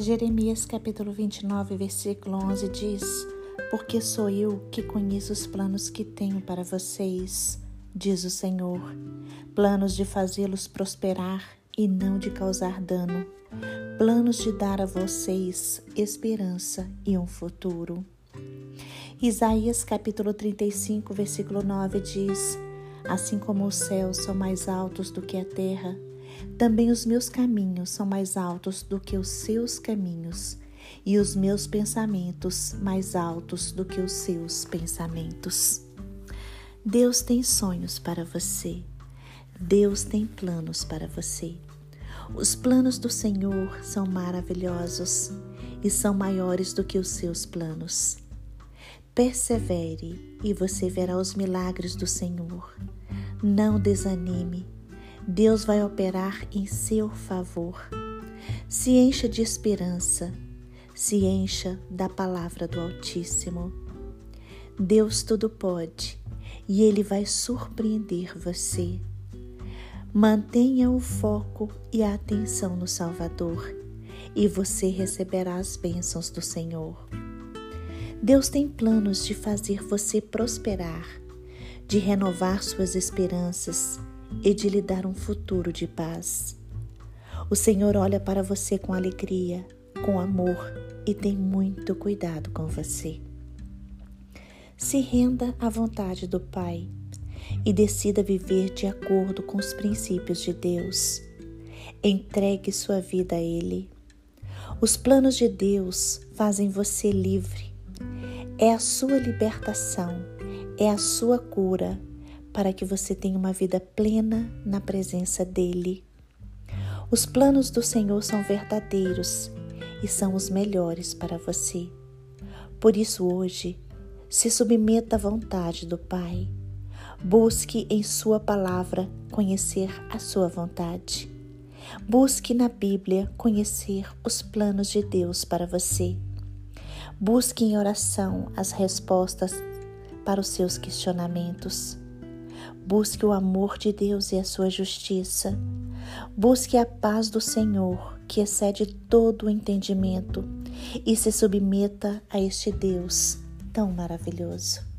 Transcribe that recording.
Jeremias capítulo 29, versículo 11 diz: Porque sou eu que conheço os planos que tenho para vocês, diz o Senhor, planos de fazê-los prosperar e não de causar dano, planos de dar a vocês esperança e um futuro. Isaías capítulo 35, versículo 9 diz: Assim como os céus são mais altos do que a terra, também os meus caminhos são mais altos do que os seus caminhos, e os meus pensamentos mais altos do que os seus pensamentos. Deus tem sonhos para você. Deus tem planos para você. Os planos do Senhor são maravilhosos e são maiores do que os seus planos. Persevere e você verá os milagres do Senhor. Não desanime. Deus vai operar em seu favor. Se encha de esperança, se encha da palavra do Altíssimo. Deus tudo pode e Ele vai surpreender você. Mantenha o foco e a atenção no Salvador e você receberá as bênçãos do Senhor. Deus tem planos de fazer você prosperar, de renovar suas esperanças e de lhe dar um futuro de paz. O Senhor olha para você com alegria, com amor e tem muito cuidado com você. Se renda à vontade do Pai e decida viver de acordo com os princípios de Deus. Entregue sua vida a Ele. Os planos de Deus fazem você livre. É a sua libertação, é a sua cura para que você tenha uma vida plena na presença dEle. Os planos do Senhor são verdadeiros e são os melhores para você. Por isso, hoje, se submeta à vontade do Pai Busque em Sua palavra conhecer a Sua vontade. Busque na Bíblia conhecer os planos de Deus para você. Busque em oração as respostas para os seus questionamentos. Busque o amor de Deus e a sua justiça. Busque a paz do Senhor, que excede todo o entendimento, e se submeta a este Deus tão maravilhoso.